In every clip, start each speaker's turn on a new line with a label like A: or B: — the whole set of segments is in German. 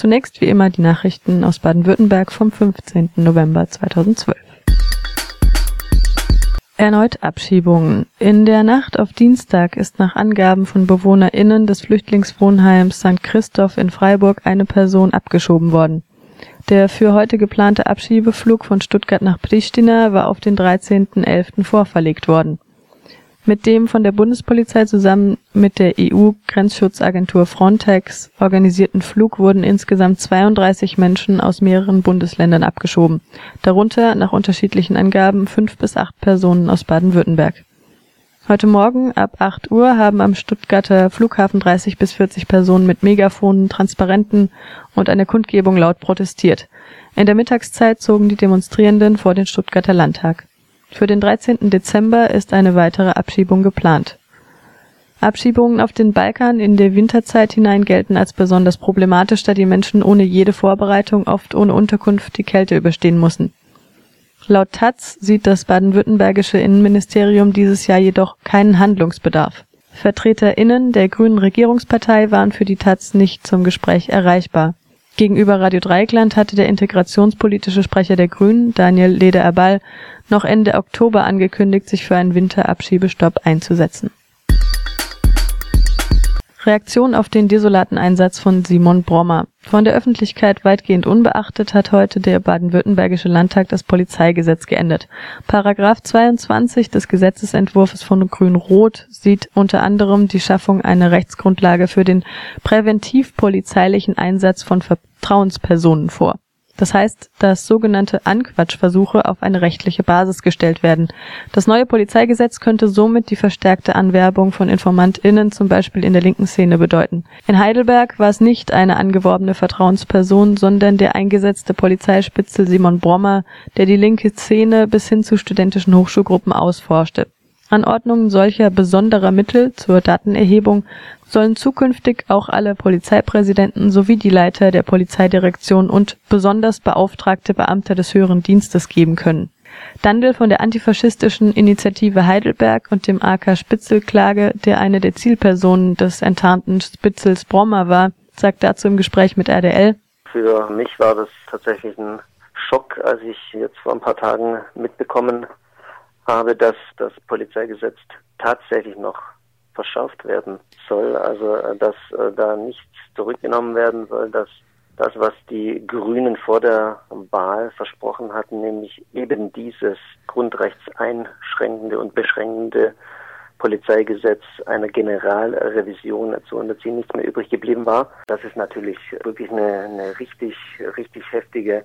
A: Zunächst wie immer die Nachrichten aus Baden-Württemberg vom 15. November 2012. Erneut Abschiebungen. In der Nacht auf Dienstag ist nach Angaben von BewohnerInnen des Flüchtlingswohnheims St. Christoph in Freiburg eine Person abgeschoben worden. Der für heute geplante Abschiebeflug von Stuttgart nach Pristina war auf den 13.11. vorverlegt worden mit dem von der Bundespolizei zusammen mit der EU-Grenzschutzagentur Frontex organisierten Flug wurden insgesamt 32 Menschen aus mehreren Bundesländern abgeschoben, darunter nach unterschiedlichen Angaben fünf bis acht Personen aus Baden-Württemberg. Heute Morgen ab 8 Uhr haben am Stuttgarter Flughafen 30 bis 40 Personen mit Megafonen, Transparenten und einer Kundgebung laut protestiert. In der Mittagszeit zogen die Demonstrierenden vor den Stuttgarter Landtag für den 13. Dezember ist eine weitere Abschiebung geplant. Abschiebungen auf den Balkan in der Winterzeit hinein gelten als besonders problematisch, da die Menschen ohne jede Vorbereitung, oft ohne Unterkunft, die Kälte überstehen müssen. Laut taz sieht das baden-württembergische Innenministerium dieses Jahr jedoch keinen Handlungsbedarf. VertreterInnen der grünen Regierungspartei waren für die taz nicht zum Gespräch erreichbar Gegenüber Radio Dreieckland hatte der integrationspolitische Sprecher der Grünen, Daniel Leder-Erball, noch Ende Oktober angekündigt, sich für einen Winterabschiebestopp einzusetzen Reaktion auf den desolaten Einsatz von Simon Brommer. Von der Öffentlichkeit weitgehend unbeachtet hat heute der baden-württembergische Landtag das Polizeigesetz geändert. Paragraph 22 des Gesetzesentwurfs von Grün-Rot sieht unter anderem die Schaffung einer Rechtsgrundlage für den präventiv-polizeilichen Einsatz von Vertrauenspersonen vor das heißt, dass sogenannte Anquatschversuche auf eine rechtliche Basis gestellt werden. Das neue Polizeigesetz könnte somit die verstärkte Anwerbung von InformantInnen zum Beispiel in der linken Szene bedeuten. In Heidelberg war es nicht eine angeworbene Vertrauensperson, sondern der eingesetzte Polizeispitzel Simon Brommer, der die linke Szene bis hin zu studentischen Hochschulgruppen ausforschte Anordnungen solcher besonderer Mittel zur Datenerhebung sollen zukünftig auch alle Polizeipräsidenten sowie die Leiter der Polizeidirektion und besonders beauftragte Beamte des höheren Dienstes geben können. Dandel von der antifaschistischen Initiative Heidelberg und dem AK Spitzel Klage, der eine der Zielpersonen des enttarnten Spitzels Brommer war, sagt dazu im Gespräch mit RDL
B: Für mich war das tatsächlich ein Schock, als ich jetzt vor ein paar Tagen mitbekommen habe, dass das Polizeigesetz tatsächlich noch verschärft werden soll, also äh, dass äh, da nichts zurückgenommen werden soll, dass das, was die Grünen vor der Wahl versprochen hatten, nämlich eben dieses grundrechtseinschränkende und beschränkende Polizeigesetz einer Generalrevision zu unterziehen, nichts mehr übrig geblieben war. Das ist natürlich wirklich eine, eine richtig, richtig heftige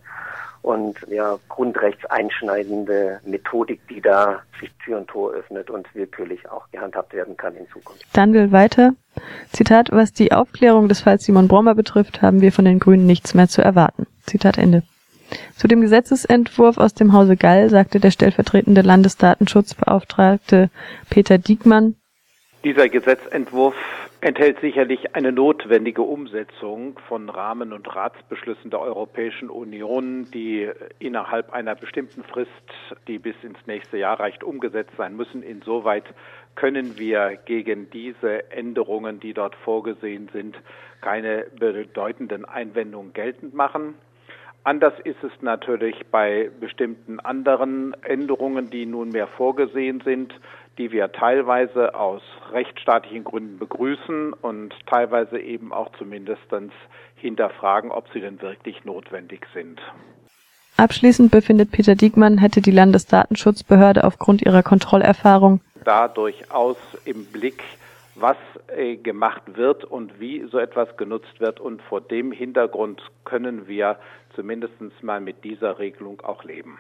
B: und ja, grundrechtseinschneidende Methodik, die da sich Tür und Tor öffnet und willkürlich auch gehandhabt werden kann in Zukunft.
A: Dann will weiter. Zitat, was die Aufklärung des Falls Simon Brommer betrifft, haben wir von den Grünen nichts mehr zu erwarten. Zitat Ende. Zu dem Gesetzesentwurf aus dem Hause Gall sagte der stellvertretende Landesdatenschutzbeauftragte Peter Diekmann,
C: dieser Gesetzentwurf enthält sicherlich eine notwendige Umsetzung von Rahmen- und Ratsbeschlüssen der Europäischen Union, die innerhalb einer bestimmten Frist, die bis ins nächste Jahr reicht, umgesetzt sein müssen. Insoweit können wir gegen diese Änderungen, die dort vorgesehen sind, keine bedeutenden Einwendungen geltend machen. Anders ist es natürlich bei bestimmten anderen Änderungen, die nunmehr vorgesehen sind, die wir teilweise aus rechtsstaatlichen Gründen begrüßen und teilweise eben auch zumindest hinterfragen, ob sie denn wirklich notwendig sind.
A: Abschließend befindet Peter Diekmann, hätte die Landesdatenschutzbehörde aufgrund ihrer Kontrollerfahrung
C: da durchaus im Blick, was äh, gemacht wird und wie so etwas genutzt wird. Und vor dem Hintergrund können wir zumindest mal mit dieser Regelung auch leben.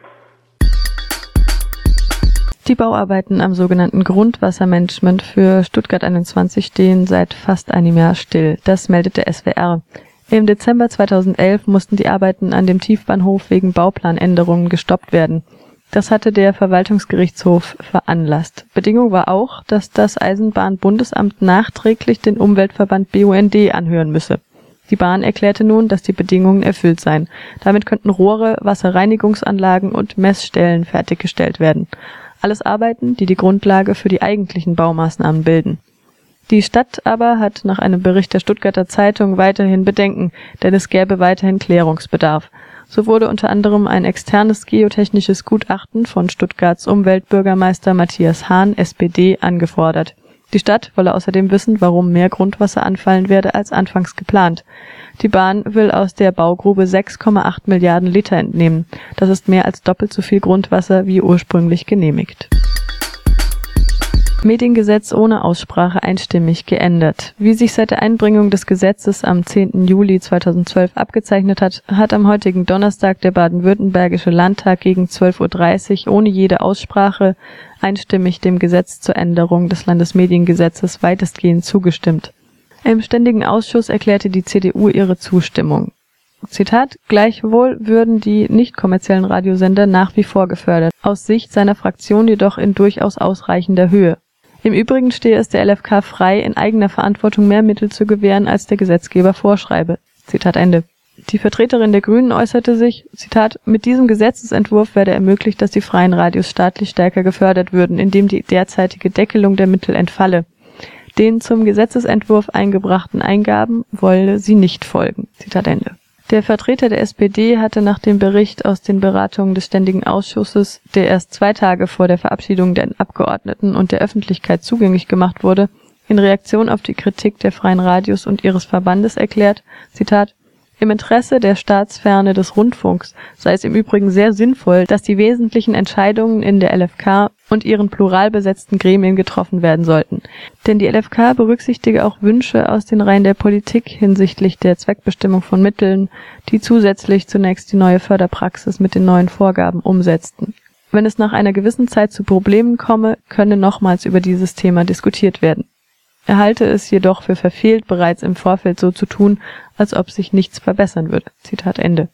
A: Die Bauarbeiten am sogenannten Grundwassermanagement für Stuttgart 21 stehen seit fast einem Jahr still. Das meldet der SWR. Im Dezember 2011 mussten die Arbeiten an dem Tiefbahnhof wegen Bauplanänderungen gestoppt werden. Das hatte der Verwaltungsgerichtshof veranlasst. Bedingung war auch, dass das Eisenbahnbundesamt nachträglich den Umweltverband BUND anhören müsse. Die Bahn erklärte nun, dass die Bedingungen erfüllt seien. Damit könnten Rohre, Wasserreinigungsanlagen und Messstellen fertiggestellt werden. Alles Arbeiten, die die Grundlage für die eigentlichen Baumaßnahmen bilden. Die Stadt aber hat nach einem Bericht der Stuttgarter Zeitung weiterhin Bedenken, denn es gäbe weiterhin Klärungsbedarf. So wurde unter anderem ein externes geotechnisches Gutachten von Stuttgarts Umweltbürgermeister Matthias Hahn, SPD, angefordert. Die Stadt wolle außerdem wissen, warum mehr Grundwasser anfallen werde als anfangs geplant. Die Bahn will aus der Baugrube 6,8 Milliarden Liter entnehmen. Das ist mehr als doppelt so viel Grundwasser wie ursprünglich genehmigt. Mediengesetz ohne Aussprache einstimmig geändert. Wie sich seit der Einbringung des Gesetzes am 10. Juli 2012 abgezeichnet hat, hat am heutigen Donnerstag der baden-württembergische Landtag gegen 12.30 Uhr ohne jede Aussprache einstimmig dem Gesetz zur Änderung des Landesmediengesetzes weitestgehend zugestimmt. Im Ständigen Ausschuss erklärte die CDU ihre Zustimmung. Zitat, gleichwohl würden die nicht kommerziellen Radiosender nach wie vor gefördert, aus Sicht seiner Fraktion jedoch in durchaus ausreichender Höhe. Im Übrigen stehe es der LFK frei, in eigener Verantwortung mehr Mittel zu gewähren, als der Gesetzgeber vorschreibe. Zitat Ende. Die Vertreterin der Grünen äußerte sich, Zitat, mit diesem Gesetzesentwurf werde ermöglicht, dass die freien Radios staatlich stärker gefördert würden, indem die derzeitige Deckelung der Mittel entfalle. Den zum Gesetzesentwurf eingebrachten Eingaben wolle sie nicht folgen. Zitat Ende. Der Vertreter der SPD hatte nach dem Bericht aus den Beratungen des Ständigen Ausschusses, der erst zwei Tage vor der Verabschiedung der Abgeordneten und der Öffentlichkeit zugänglich gemacht wurde, in Reaktion auf die Kritik der Freien Radios und ihres Verbandes erklärt, Zitat, im Interesse der Staatsferne des Rundfunks sei es im Übrigen sehr sinnvoll, dass die wesentlichen Entscheidungen in der LFK und ihren plural besetzten Gremien getroffen werden sollten. Denn die LFK berücksichtige auch Wünsche aus den Reihen der Politik hinsichtlich der Zweckbestimmung von Mitteln, die zusätzlich zunächst die neue Förderpraxis mit den neuen Vorgaben umsetzten. Wenn es nach einer gewissen Zeit zu Problemen komme, könne nochmals über dieses Thema diskutiert werden. Er halte es jedoch für verfehlt, bereits im Vorfeld so zu tun, als ob sich nichts verbessern würde. Zitat Ende.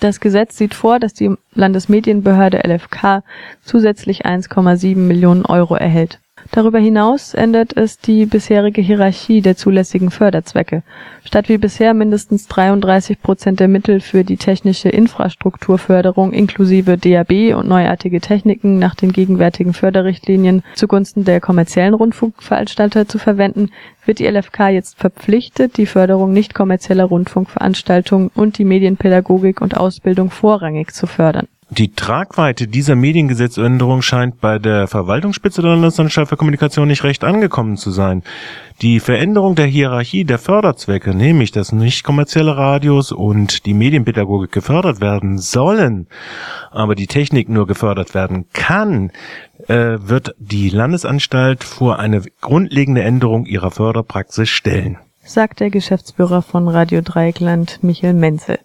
A: Das Gesetz sieht vor, dass die Landesmedienbehörde LFK zusätzlich 1,7 Millionen Euro erhält Darüber hinaus ändert es die bisherige Hierarchie der zulässigen Förderzwecke. Statt wie bisher mindestens 33 Prozent der Mittel für die technische Infrastrukturförderung inklusive DAB und neuartige Techniken nach den gegenwärtigen Förderrichtlinien zugunsten der kommerziellen Rundfunkveranstalter zu verwenden, wird die LFK jetzt verpflichtet, die Förderung nicht kommerzieller Rundfunkveranstaltungen und die Medienpädagogik und Ausbildung vorrangig zu fördern
D: die Tragweite dieser Mediengesetzänderung scheint bei der Verwaltungsspitze der Landesanstalt für Kommunikation nicht recht angekommen zu sein. Die Veränderung der Hierarchie der Förderzwecke, nämlich dass nicht kommerzielle Radios und die Medienpädagogik gefördert werden sollen, aber die Technik nur gefördert werden kann, äh, wird die Landesanstalt vor eine grundlegende Änderung ihrer Förderpraxis stellen.
A: Sagt der Geschäftsführer von Radio Dreieckland Michael Menzel.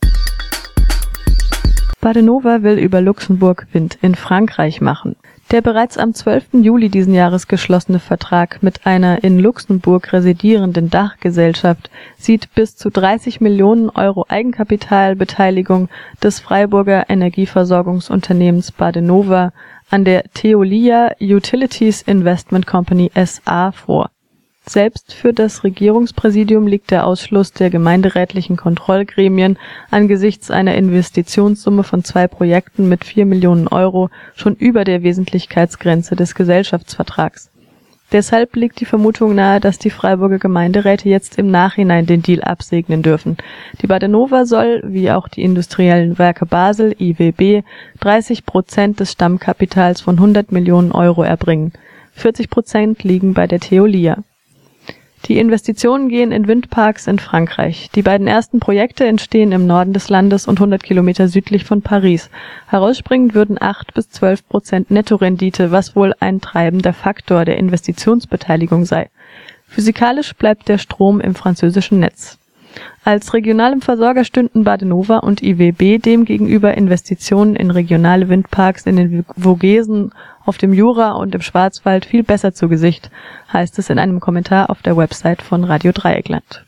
A: Badenova will über Luxemburg Wind in Frankreich machen. Der bereits am 12. Juli diesen Jahres geschlossene Vertrag mit einer in Luxemburg residierenden Dachgesellschaft sieht bis zu 30 Millionen Euro Eigenkapitalbeteiligung des Freiburger Energieversorgungsunternehmens Badenova an der Theolia Utilities Investment Company SA vor selbst für das Regierungspräsidium liegt der Ausschluss der gemeinderätlichen Kontrollgremien angesichts einer Investitionssumme von zwei Projekten mit vier Millionen Euro schon über der Wesentlichkeitsgrenze des Gesellschaftsvertrags. Deshalb liegt die Vermutung nahe, dass die Freiburger Gemeinderäte jetzt im Nachhinein den Deal absegnen dürfen. Die Badenova soll, wie auch die industriellen Werke Basel (IWB), 30 Prozent des Stammkapitals von 100 Millionen Euro erbringen. 40 Prozent liegen bei der Theolia die Investitionen gehen in Windparks in Frankreich. Die beiden ersten Projekte entstehen im Norden des Landes und 100 Kilometer südlich von Paris. Herausspringend würden 8 bis 12 Prozent Nettorendite, was wohl ein treibender Faktor der Investitionsbeteiligung sei. Physikalisch bleibt der Strom im französischen Netz. Als regionalem Versorger stünden Badenova und IWB demgegenüber Investitionen in regionale Windparks in den Vogesen auf dem Jura und im Schwarzwald viel besser zu Gesicht, heißt es in einem Kommentar auf der Website von Radio Dreieckland.